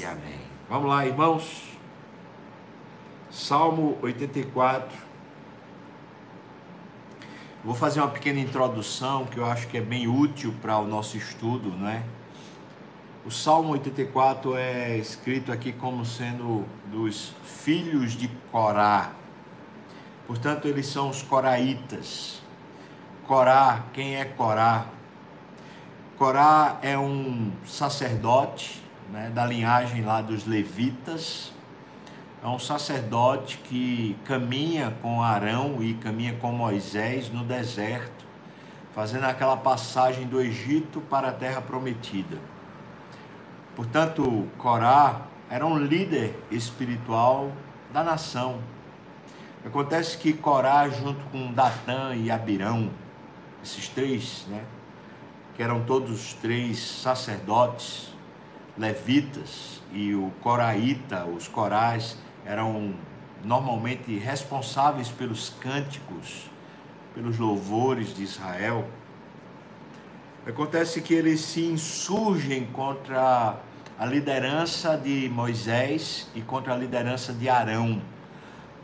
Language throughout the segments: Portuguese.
e amém. Vamos lá, irmãos. Salmo 84. Vou fazer uma pequena introdução que eu acho que é bem útil para o nosso estudo, não é? O Salmo 84 é escrito aqui como sendo dos filhos de Corá. Portanto, eles são os coraitas. Corá, quem é Corá? Corá é um sacerdote né, da linhagem lá dos levitas. É um sacerdote que caminha com Arão e caminha com Moisés no deserto, fazendo aquela passagem do Egito para a terra prometida. Portanto, Corá era um líder espiritual da nação. Acontece que Corá, junto com Datã e Abirão, esses três, né, que eram todos três sacerdotes, levitas, e o coraíta, os corais, eram normalmente responsáveis pelos cânticos, pelos louvores de Israel. Acontece que eles se insurgem contra a liderança de Moisés e contra a liderança de Arão.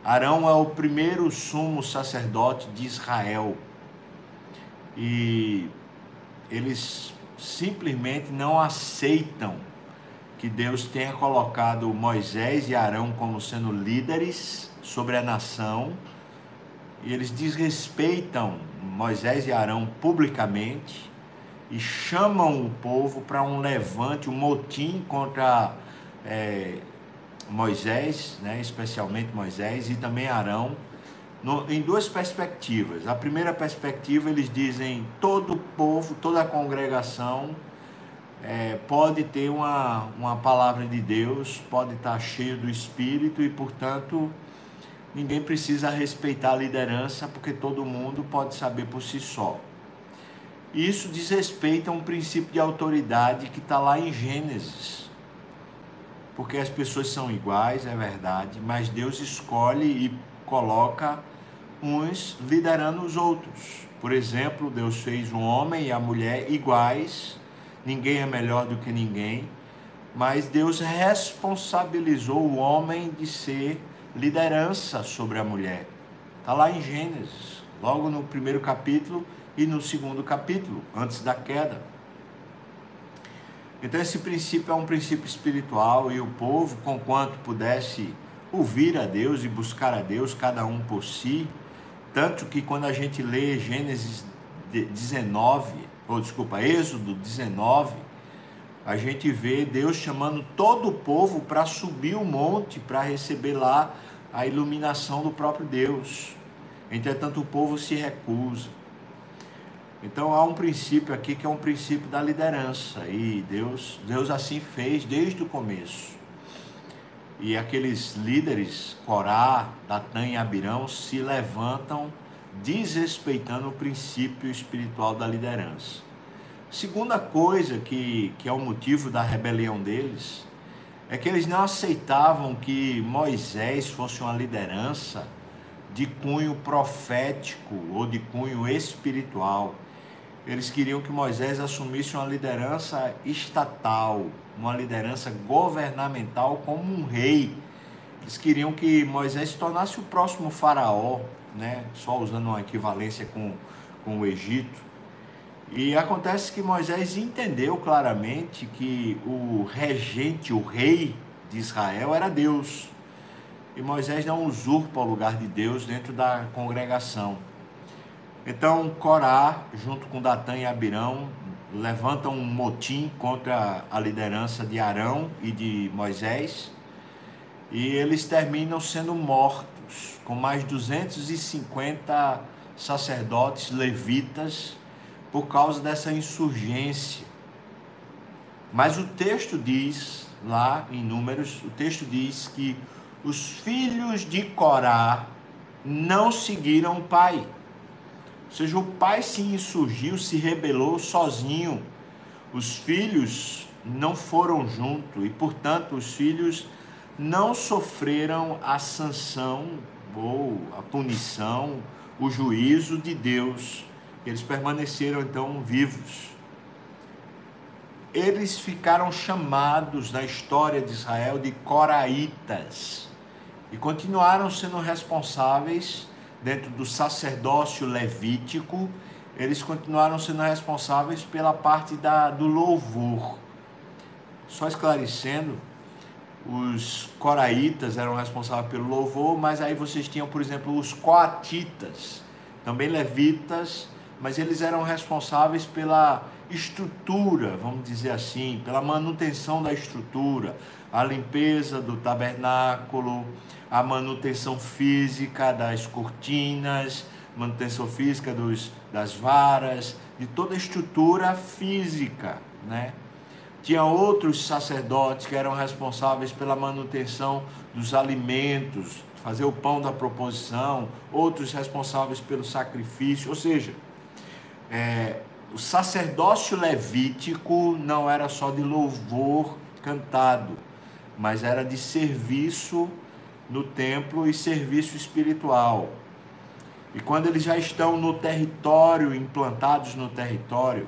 Arão é o primeiro sumo sacerdote de Israel. E eles simplesmente não aceitam que Deus tenha colocado Moisés e Arão como sendo líderes sobre a nação. E eles desrespeitam Moisés e Arão publicamente e chamam o povo para um levante, um motim contra é, Moisés, né, especialmente Moisés e também Arão, no, em duas perspectivas. A primeira perspectiva, eles dizem todo o povo, toda a congregação é, pode ter uma, uma palavra de Deus, pode estar cheio do Espírito e, portanto, ninguém precisa respeitar a liderança porque todo mundo pode saber por si só. Isso diz respeito a um princípio de autoridade que está lá em Gênesis. Porque as pessoas são iguais, é verdade, mas Deus escolhe e coloca uns liderando os outros. Por exemplo, Deus fez o homem e a mulher iguais, ninguém é melhor do que ninguém, mas Deus responsabilizou o homem de ser liderança sobre a mulher. Está lá em Gênesis, logo no primeiro capítulo e no segundo capítulo, antes da queda. Então esse princípio é um princípio espiritual e o povo, conquanto pudesse ouvir a Deus e buscar a Deus, cada um por si, tanto que quando a gente lê Gênesis 19, ou desculpa, Êxodo 19, a gente vê Deus chamando todo o povo para subir o monte para receber lá a iluminação do próprio Deus. Entretanto, o povo se recusa. Então há um princípio aqui que é um princípio da liderança e Deus, Deus assim fez desde o começo. E aqueles líderes, Corá, Datã e Abirão, se levantam desrespeitando o princípio espiritual da liderança. Segunda coisa que, que é o motivo da rebelião deles é que eles não aceitavam que Moisés fosse uma liderança de cunho profético ou de cunho espiritual. Eles queriam que Moisés assumisse uma liderança estatal, uma liderança governamental como um rei. Eles queriam que Moisés se tornasse o próximo faraó, né? só usando uma equivalência com, com o Egito. E acontece que Moisés entendeu claramente que o regente, o rei de Israel era Deus. E Moisés não usurpa o lugar de Deus dentro da congregação. Então, Corá, junto com Datã e Abirão, levantam um motim contra a liderança de Arão e de Moisés, e eles terminam sendo mortos, com mais 250 sacerdotes levitas, por causa dessa insurgência. Mas o texto diz, lá em Números, o texto diz que os filhos de Corá não seguiram o pai ou seja, o pai se insurgiu, se rebelou sozinho. Os filhos não foram junto e, portanto, os filhos não sofreram a sanção ou a punição, o juízo de Deus. Eles permaneceram então vivos. eles ficaram chamados na história de Israel de coraitas e continuaram sendo responsáveis dentro do sacerdócio levítico, eles continuaram sendo responsáveis pela parte da, do louvor. Só esclarecendo, os coraitas eram responsáveis pelo louvor, mas aí vocês tinham, por exemplo, os coatitas, também levitas, mas eles eram responsáveis pela estrutura, vamos dizer assim, pela manutenção da estrutura, a limpeza do tabernáculo, a manutenção física das cortinas, manutenção física dos, das varas, de toda a estrutura física, né? Tinha outros sacerdotes que eram responsáveis pela manutenção dos alimentos, fazer o pão da proposição, outros responsáveis pelo sacrifício, ou seja, é, o sacerdócio levítico não era só de louvor cantado, mas era de serviço no templo e serviço espiritual. E quando eles já estão no território, implantados no território,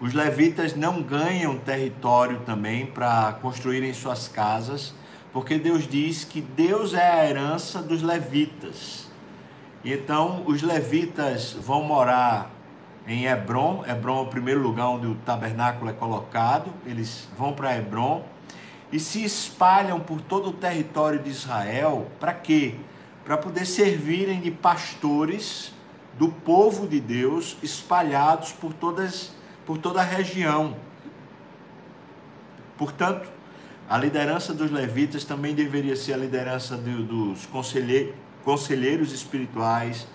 os levitas não ganham território também para construírem suas casas, porque Deus diz que Deus é a herança dos levitas. E então os levitas vão morar em Hebron. Hebron é o primeiro lugar onde o tabernáculo é colocado. Eles vão para Hebron e se espalham por todo o território de Israel. Para quê? Para poder servirem de pastores do povo de Deus espalhados por, todas, por toda a região. Portanto, a liderança dos levitas também deveria ser a liderança de, dos conselheiros espirituais,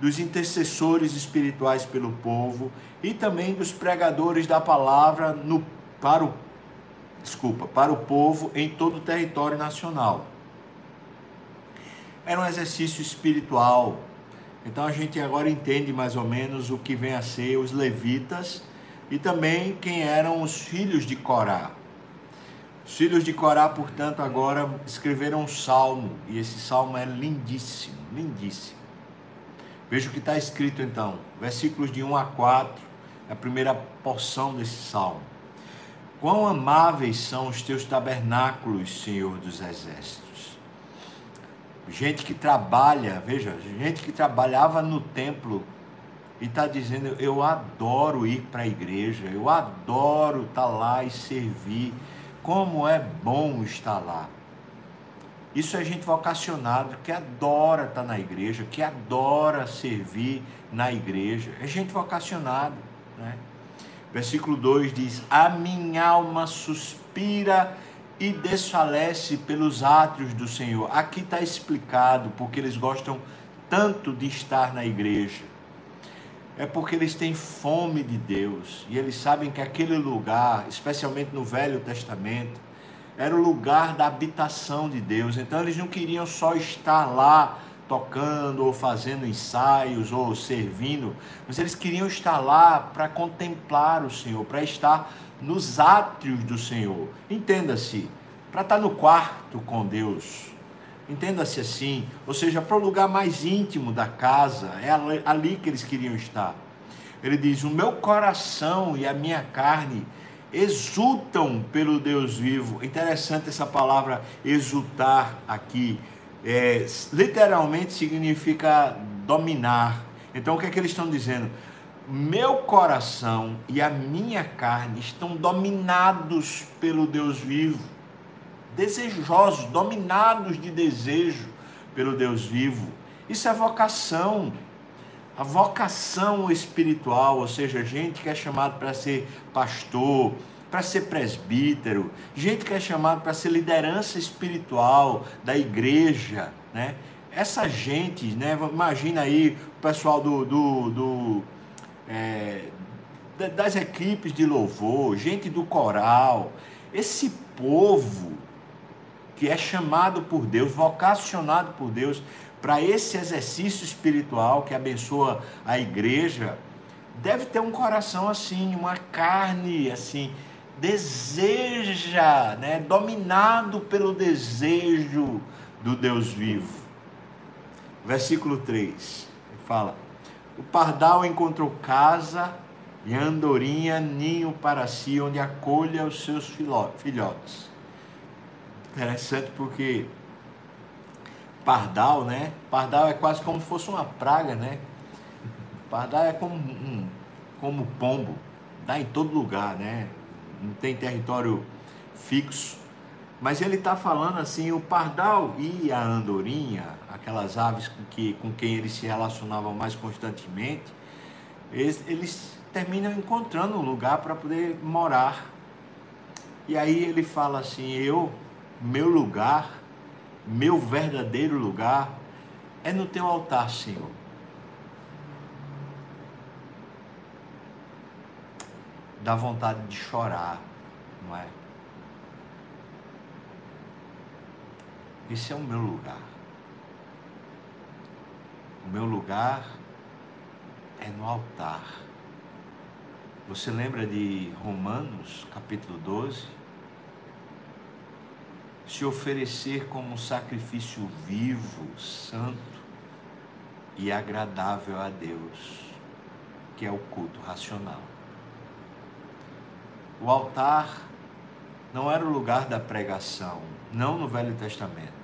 dos intercessores espirituais pelo povo e também dos pregadores da palavra no, para, o, desculpa, para o povo em todo o território nacional. Era um exercício espiritual. Então a gente agora entende mais ou menos o que vem a ser os levitas e também quem eram os filhos de Corá. Os filhos de Corá, portanto, agora escreveram um salmo, e esse salmo é lindíssimo, lindíssimo. Veja o que está escrito então, versículos de 1 a 4, é a primeira porção desse salmo. Quão amáveis são os teus tabernáculos, Senhor dos exércitos. Gente que trabalha, veja, gente que trabalhava no templo e está dizendo: Eu adoro ir para a igreja, eu adoro estar tá lá e servir. Como é bom estar lá. Isso é gente vocacionado que adora estar na igreja, que adora servir na igreja. É gente vocacionado. Né? Versículo 2 diz: A minha alma suspira e desfalece pelos átrios do Senhor. Aqui está explicado porque eles gostam tanto de estar na igreja. É porque eles têm fome de Deus e eles sabem que aquele lugar, especialmente no Velho Testamento, era o lugar da habitação de Deus. Então eles não queriam só estar lá tocando ou fazendo ensaios ou servindo, mas eles queriam estar lá para contemplar o Senhor, para estar nos átrios do Senhor. Entenda-se, para estar no quarto com Deus. Entenda-se assim, ou seja, para o lugar mais íntimo da casa, é ali que eles queriam estar. Ele diz: O meu coração e a minha carne exultam pelo Deus vivo. Interessante essa palavra exultar aqui. É, literalmente significa dominar. Então o que é que eles estão dizendo? Meu coração e a minha carne estão dominados pelo Deus vivo, desejosos, dominados de desejo pelo Deus vivo. Isso é vocação. A vocação espiritual, ou seja, gente que é chamado para ser pastor, para ser presbítero, gente que é chamado para ser liderança espiritual da igreja, né? Essa gente, né? Imagina aí o pessoal do, do, do é, das equipes de louvor, gente do coral, esse povo que é chamado por Deus, vocacionado por Deus, para esse exercício espiritual que abençoa a igreja, deve ter um coração assim, uma carne assim, deseja, né, dominado pelo desejo do Deus vivo. Versículo 3, fala: O pardal encontrou casa e a andorinha ninho para si, onde acolha os seus filhotes. Interessante porque pardal, né? Pardal é quase como se fosse uma praga, né? Pardal é como um, como pombo, dá em todo lugar, né? Não tem território fixo. Mas ele está falando assim, o pardal e a andorinha, aquelas aves com, que, com quem eles se relacionavam mais constantemente, eles, eles terminam encontrando um lugar para poder morar. E aí ele fala assim: eu, meu lugar, meu verdadeiro lugar é no teu altar, Senhor. Dá vontade de chorar, não é? Esse é o meu lugar. O meu lugar é no altar. Você lembra de Romanos, capítulo 12? Se oferecer como um sacrifício vivo, santo e agradável a Deus, que é o culto racional. O altar não era o lugar da pregação, não no Velho Testamento.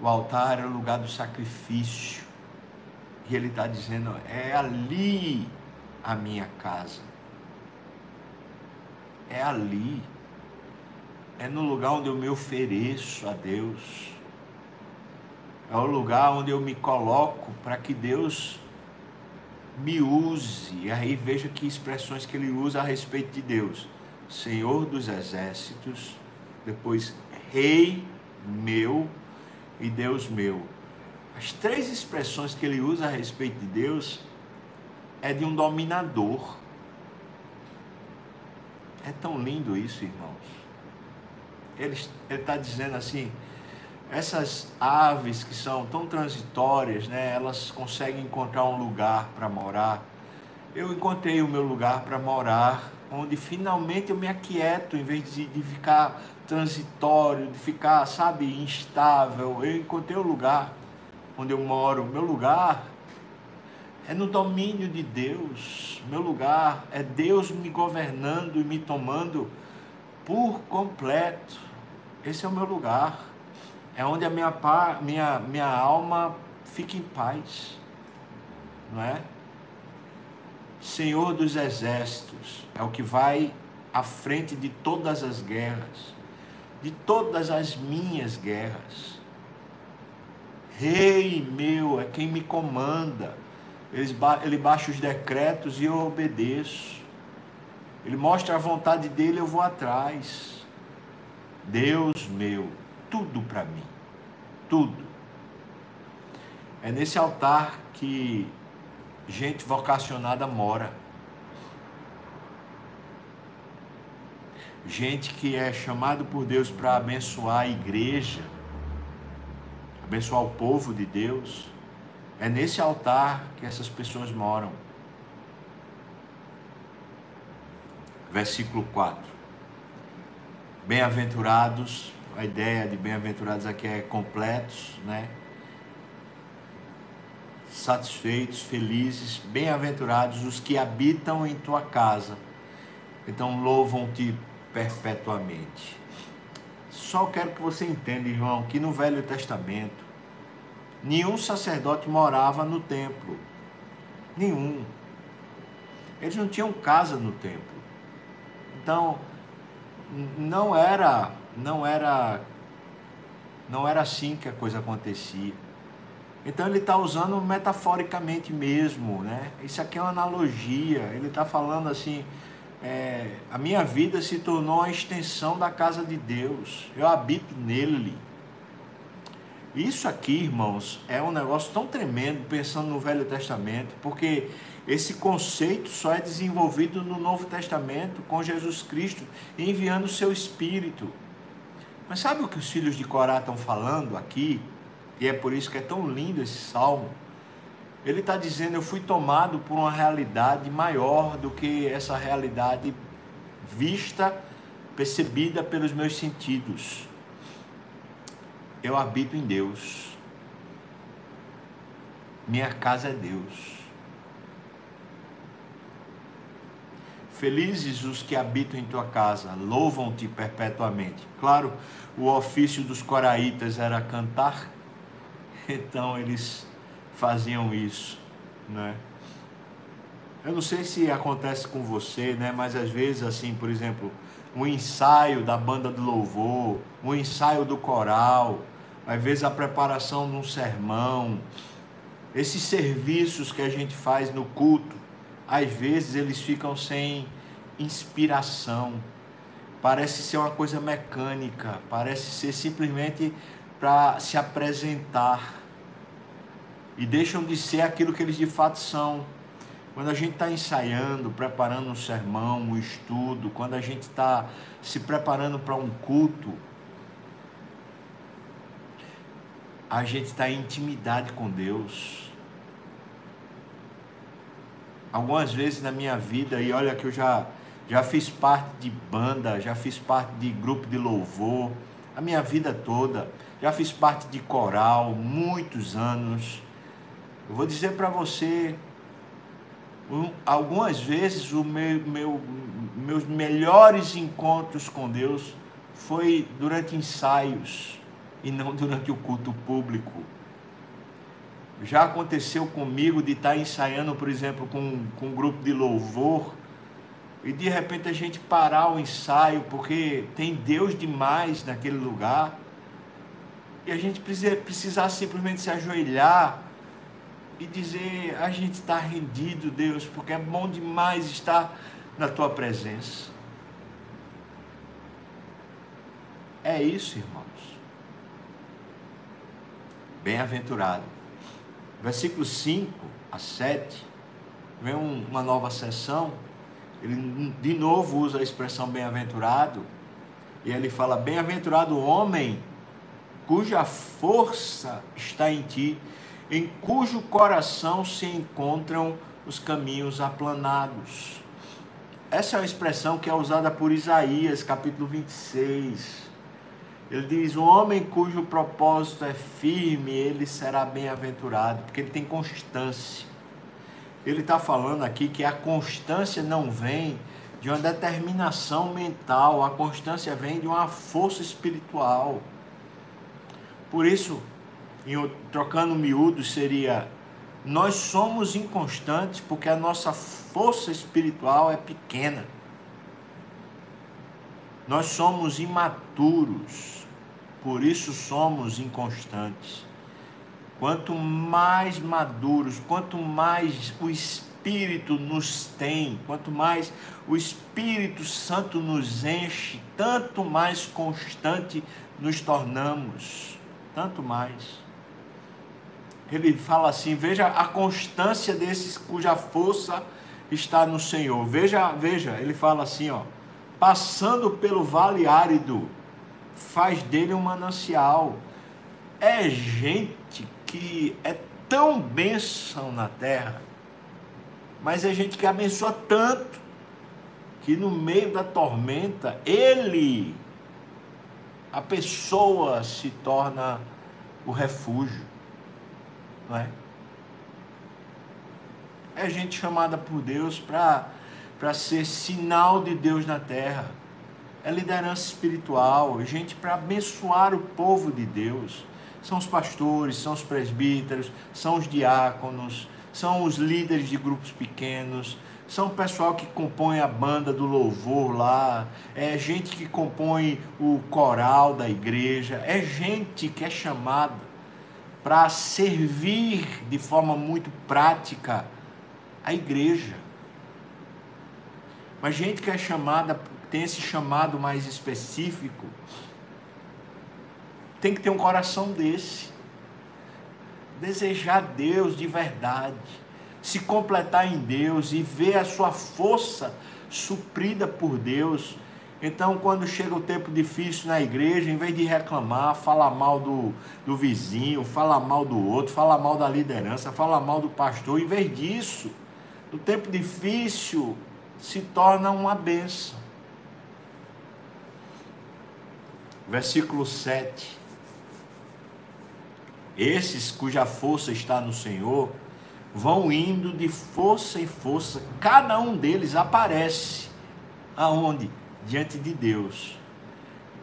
O altar era o lugar do sacrifício. E ele está dizendo: é ali a minha casa. É ali. É no lugar onde eu me ofereço a Deus. É o lugar onde eu me coloco para que Deus me use. E aí veja que expressões que ele usa a respeito de Deus Senhor dos exércitos, depois Rei meu e Deus meu. As três expressões que ele usa a respeito de Deus é de um dominador. É tão lindo isso, irmãos. Ele está dizendo assim: essas aves que são tão transitórias, né, elas conseguem encontrar um lugar para morar. Eu encontrei o meu lugar para morar onde finalmente eu me aquieto, em vez de, de ficar transitório, de ficar, sabe, instável. Eu encontrei o lugar onde eu moro. Meu lugar é no domínio de Deus. Meu lugar é Deus me governando e me tomando por completo. Esse é o meu lugar. É onde a minha, minha, minha alma fica em paz. Não é? Senhor dos exércitos, é o que vai à frente de todas as guerras, de todas as minhas guerras. Rei meu é quem me comanda. Ele baixa os decretos e eu obedeço. Ele mostra a vontade dele, eu vou atrás. Deus meu, tudo para mim. Tudo. É nesse altar que gente vocacionada mora. Gente que é chamado por Deus para abençoar a igreja, abençoar o povo de Deus. É nesse altar que essas pessoas moram. Versículo 4. Bem-aventurados, a ideia de bem-aventurados aqui é completos, né? satisfeitos, felizes, bem-aventurados os que habitam em tua casa. Então louvam-te perpetuamente. Só quero que você entenda, irmão, que no Velho Testamento nenhum sacerdote morava no templo. Nenhum. Eles não tinham casa no templo. Então não era, não era não era assim que a coisa acontecia. Então ele está usando metaforicamente mesmo, né? Isso aqui é uma analogia. Ele está falando assim: é, a minha vida se tornou a extensão da casa de Deus. Eu habito nele. Isso aqui, irmãos, é um negócio tão tremendo pensando no Velho Testamento, porque esse conceito só é desenvolvido no Novo Testamento com Jesus Cristo enviando o seu Espírito. Mas sabe o que os filhos de Corá estão falando aqui? E é por isso que é tão lindo esse salmo. Ele está dizendo: Eu fui tomado por uma realidade maior do que essa realidade vista, percebida pelos meus sentidos. Eu habito em Deus. Minha casa é Deus. Felizes os que habitam em tua casa, louvam-te perpetuamente. Claro, o ofício dos coraitas era cantar, então eles faziam isso, né? Eu não sei se acontece com você, né? Mas às vezes, assim, por exemplo, um ensaio da banda do louvor, um ensaio do coral, às vezes a preparação de um sermão, esses serviços que a gente faz no culto, às vezes eles ficam sem inspiração. Parece ser uma coisa mecânica, parece ser simplesmente para se apresentar. E deixam de ser aquilo que eles de fato são. Quando a gente está ensaiando, preparando um sermão, um estudo, quando a gente está se preparando para um culto, a gente está em intimidade com Deus. Algumas vezes na minha vida, e olha que eu já, já fiz parte de banda, já fiz parte de grupo de louvor, a minha vida toda, já fiz parte de coral, muitos anos. Eu vou dizer para você, um, algumas vezes o meu, meu, meus melhores encontros com Deus foi durante ensaios e não durante o culto público. Já aconteceu comigo de estar ensaiando, por exemplo, com, com um grupo de louvor e de repente a gente parar o ensaio porque tem Deus demais naquele lugar e a gente precisa, precisar simplesmente se ajoelhar e dizer: a gente está rendido, Deus, porque é bom demais estar na tua presença. É isso, irmão bem-aventurado. Versículo 5 a 7, vem uma nova sessão, ele de novo usa a expressão bem-aventurado, e ele fala: Bem-aventurado o homem cuja força está em ti, em cujo coração se encontram os caminhos aplanados. Essa é uma expressão que é usada por Isaías, capítulo 26. Ele diz: O homem cujo propósito é firme, ele será bem-aventurado, porque ele tem constância. Ele está falando aqui que a constância não vem de uma determinação mental, a constância vem de uma força espiritual. Por isso, em, trocando miúdos, seria: nós somos inconstantes porque a nossa força espiritual é pequena. Nós somos imaturos por isso somos inconstantes. Quanto mais maduros, quanto mais o Espírito nos tem, quanto mais o Espírito Santo nos enche, tanto mais constante nos tornamos. Tanto mais. Ele fala assim: veja a constância desses cuja força está no Senhor. Veja, veja, ele fala assim, ó, passando pelo vale árido faz dele um manancial. É gente que é tão bênção na terra, mas é gente que abençoa tanto que no meio da tormenta, ele, a pessoa se torna o refúgio, não é? É gente chamada por Deus para ser sinal de Deus na terra é liderança espiritual, gente para abençoar o povo de Deus. São os pastores, são os presbíteros, são os diáconos, são os líderes de grupos pequenos, são o pessoal que compõe a banda do louvor lá, é gente que compõe o coral da igreja, é gente que é chamada para servir de forma muito prática a igreja. Mas gente que é chamada tem esse chamado mais específico, tem que ter um coração desse. Desejar Deus de verdade, se completar em Deus e ver a sua força suprida por Deus. Então, quando chega o tempo difícil na igreja, em vez de reclamar, falar mal do, do vizinho, falar mal do outro, falar mal da liderança, falar mal do pastor, em vez disso, no tempo difícil, se torna uma benção. Versículo 7. Esses cuja força está no Senhor vão indo de força em força, cada um deles aparece Aonde? Diante de Deus,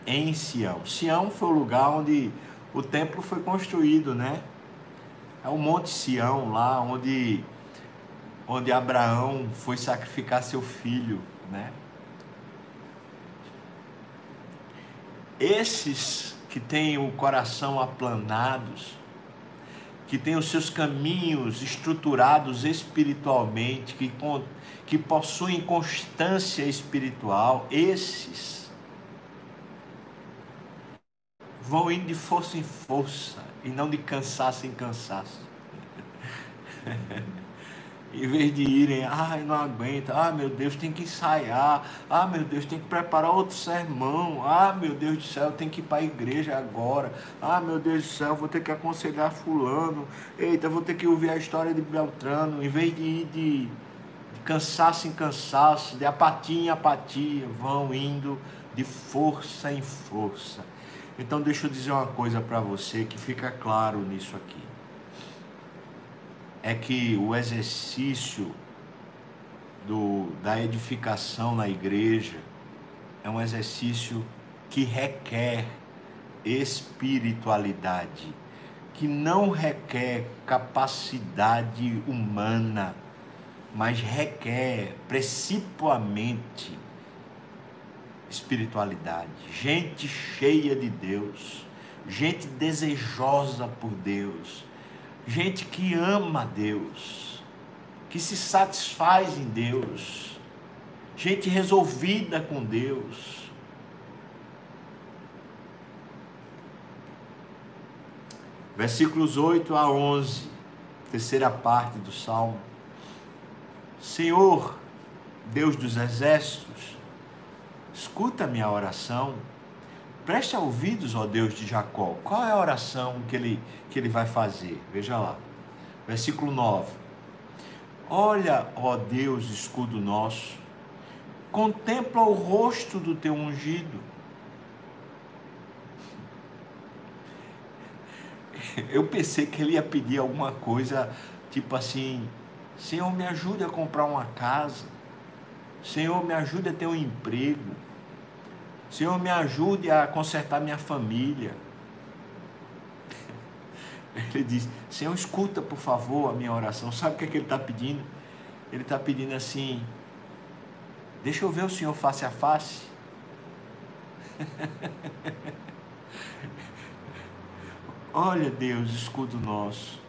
em Sião. Sião foi o lugar onde o templo foi construído, né? É o Monte Sião, lá onde, onde Abraão foi sacrificar seu filho, né? Esses que têm o coração aplanados, que têm os seus caminhos estruturados espiritualmente, que, que possuem constância espiritual, esses vão indo de força em força e não de cansaço em cansaço. em vez de irem, ai, não aguenta, ah, meu Deus, tem que ensaiar, ah, meu Deus, tem que preparar outro sermão, ah, meu Deus do céu, tem que ir para a igreja agora, ah, meu Deus do céu, vou ter que aconselhar fulano, eita, vou ter que ouvir a história de Beltrano, em vez de ir de, de cansaço em cansaço, de apatia em apatia, vão indo de força em força. Então deixa eu dizer uma coisa para você que fica claro nisso aqui é que o exercício do, da edificação na igreja é um exercício que requer espiritualidade, que não requer capacidade humana, mas requer principalmente espiritualidade. Gente cheia de Deus, gente desejosa por Deus gente que ama Deus, que se satisfaz em Deus, gente resolvida com Deus. Versículos 8 a 11, terceira parte do salmo. Senhor, Deus dos exércitos, escuta minha oração Preste ouvidos, ó Deus de Jacó. Qual é a oração que ele, que ele vai fazer? Veja lá. Versículo 9. Olha, ó Deus, escudo nosso, contempla o rosto do teu ungido. Eu pensei que ele ia pedir alguma coisa, tipo assim: Senhor, me ajude a comprar uma casa. Senhor, me ajude a ter um emprego. Senhor, me ajude a consertar minha família. Ele diz: Senhor, escuta por favor a minha oração. Sabe o que, é que ele está pedindo? Ele está pedindo assim: Deixa eu ver o Senhor face a face. Olha, Deus, escudo nosso.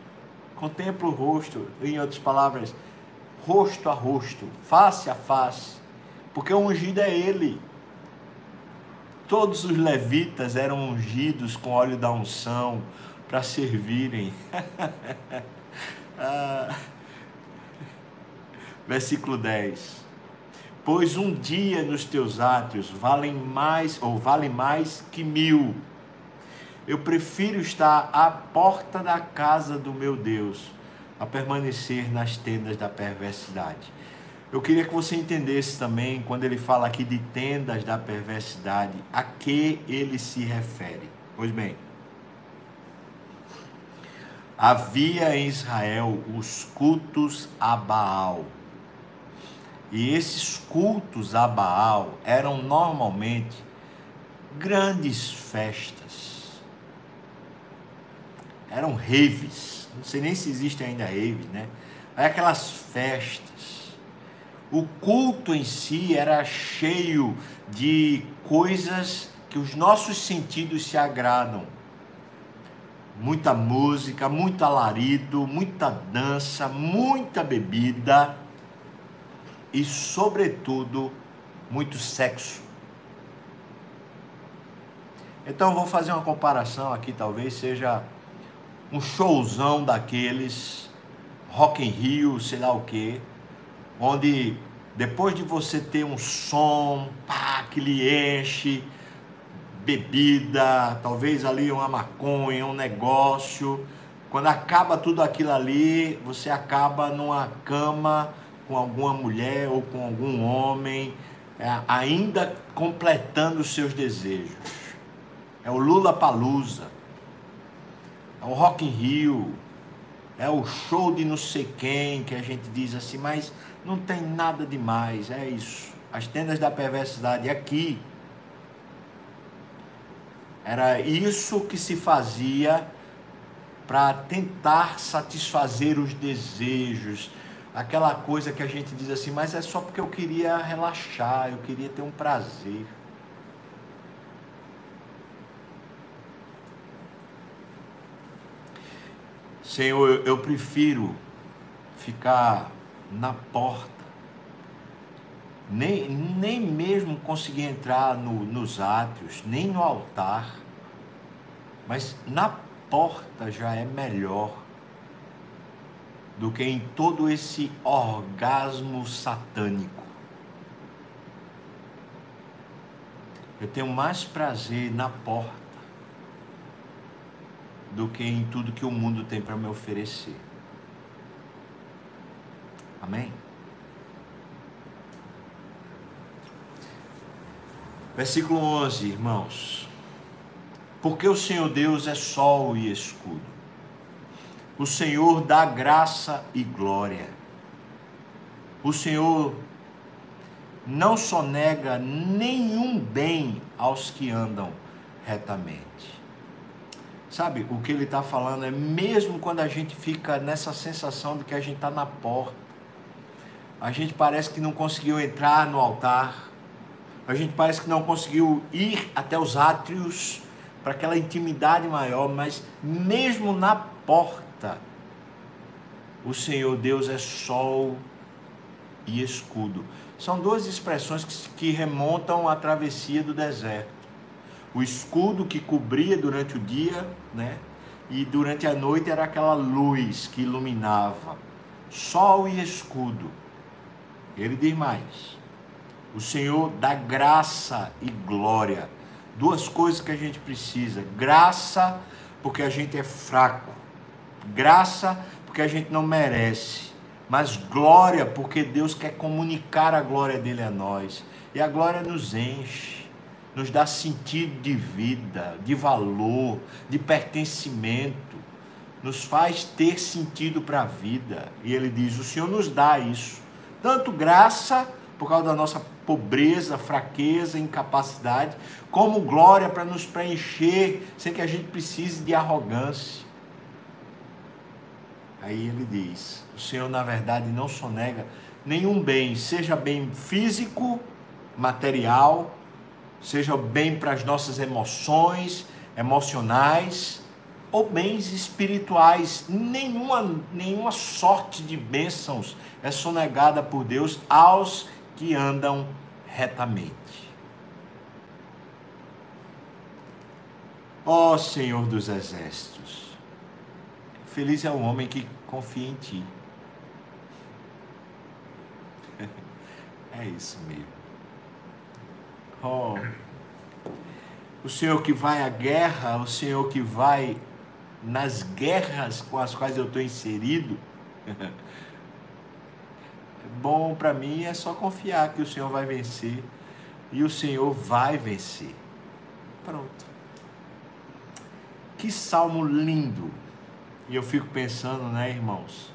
Contempla o rosto, em outras palavras, rosto a rosto, face a face, porque o ungido é Ele. Todos os levitas eram ungidos com óleo da unção para servirem. ah. Versículo 10. Pois um dia nos teus átrios valem mais ou vale mais que mil. Eu prefiro estar à porta da casa do meu Deus a permanecer nas tendas da perversidade. Eu queria que você entendesse também, quando ele fala aqui de tendas da perversidade, a que ele se refere. Pois bem, havia em Israel os cultos a Baal. E esses cultos a Baal eram normalmente grandes festas. Eram raves. Não sei nem se existe ainda raves, né? Aquelas festas o culto em si era cheio de coisas que os nossos sentidos se agradam. Muita música, muito alarido, muita dança, muita bebida e, sobretudo, muito sexo. Então, vou fazer uma comparação aqui, talvez seja um showzão daqueles, Rock in Rio, sei lá o que, onde depois de você ter um som pá, que lhe enche, bebida, talvez ali uma maconha, um negócio, quando acaba tudo aquilo ali, você acaba numa cama com alguma mulher ou com algum homem, é, ainda completando os seus desejos. É o Lula Palusa, é o Rock in Rio, é o show de não sei quem que a gente diz assim, mas não tem nada demais, é isso. as tendas da perversidade aqui. Era isso que se fazia para tentar satisfazer os desejos, aquela coisa que a gente diz assim, mas é só porque eu queria relaxar, eu queria ter um prazer. Senhor, eu prefiro ficar na porta, nem, nem mesmo conseguir entrar no, nos átrios, nem no altar, mas na porta já é melhor do que em todo esse orgasmo satânico. Eu tenho mais prazer na porta do que em tudo que o mundo tem para me oferecer. Amém? Versículo 11, irmãos. Porque o Senhor Deus é sol e escudo o Senhor dá graça e glória. O Senhor não só nega nenhum bem aos que andam retamente. Sabe, o que ele está falando é mesmo quando a gente fica nessa sensação de que a gente está na porta, a gente parece que não conseguiu entrar no altar, a gente parece que não conseguiu ir até os átrios para aquela intimidade maior, mas mesmo na porta, o Senhor Deus é sol e escudo. São duas expressões que, que remontam à travessia do deserto. O escudo que cobria durante o dia, né? E durante a noite era aquela luz que iluminava. Sol e escudo. Ele diz mais: o Senhor dá graça e glória. Duas coisas que a gente precisa: graça, porque a gente é fraco, graça, porque a gente não merece, mas glória, porque Deus quer comunicar a glória dele a nós. E a glória nos enche, nos dá sentido de vida, de valor, de pertencimento, nos faz ter sentido para a vida. E ele diz: O Senhor nos dá isso, tanto graça, por causa da nossa pobreza, fraqueza, incapacidade, como glória para nos preencher, sem que a gente precise de arrogância. Aí ele diz: o Senhor, na verdade, não sonega nenhum bem, seja bem físico, material, seja bem para as nossas emoções, emocionais, ou bens espirituais. Nenhuma, nenhuma sorte de bênçãos é sonegada por Deus aos que andam retamente. Ó oh, Senhor dos Exércitos, feliz é o homem que confia em ti. É isso mesmo. Oh, o Senhor que vai à guerra, o Senhor que vai nas guerras com as quais eu estou inserido. Bom para mim é só confiar que o Senhor vai vencer e o Senhor vai vencer. Pronto. Que salmo lindo. E eu fico pensando, né, irmãos?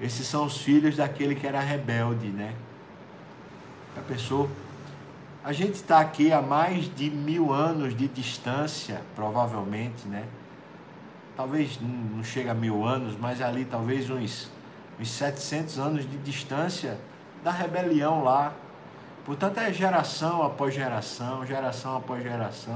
Esses são os filhos daquele que era rebelde, né? A pessoa. A gente está aqui há mais de mil anos de distância, provavelmente, né? Talvez não chega a mil anos, mas ali talvez uns, uns 700 anos de distância da rebelião lá. Portanto, é geração após geração, geração após geração.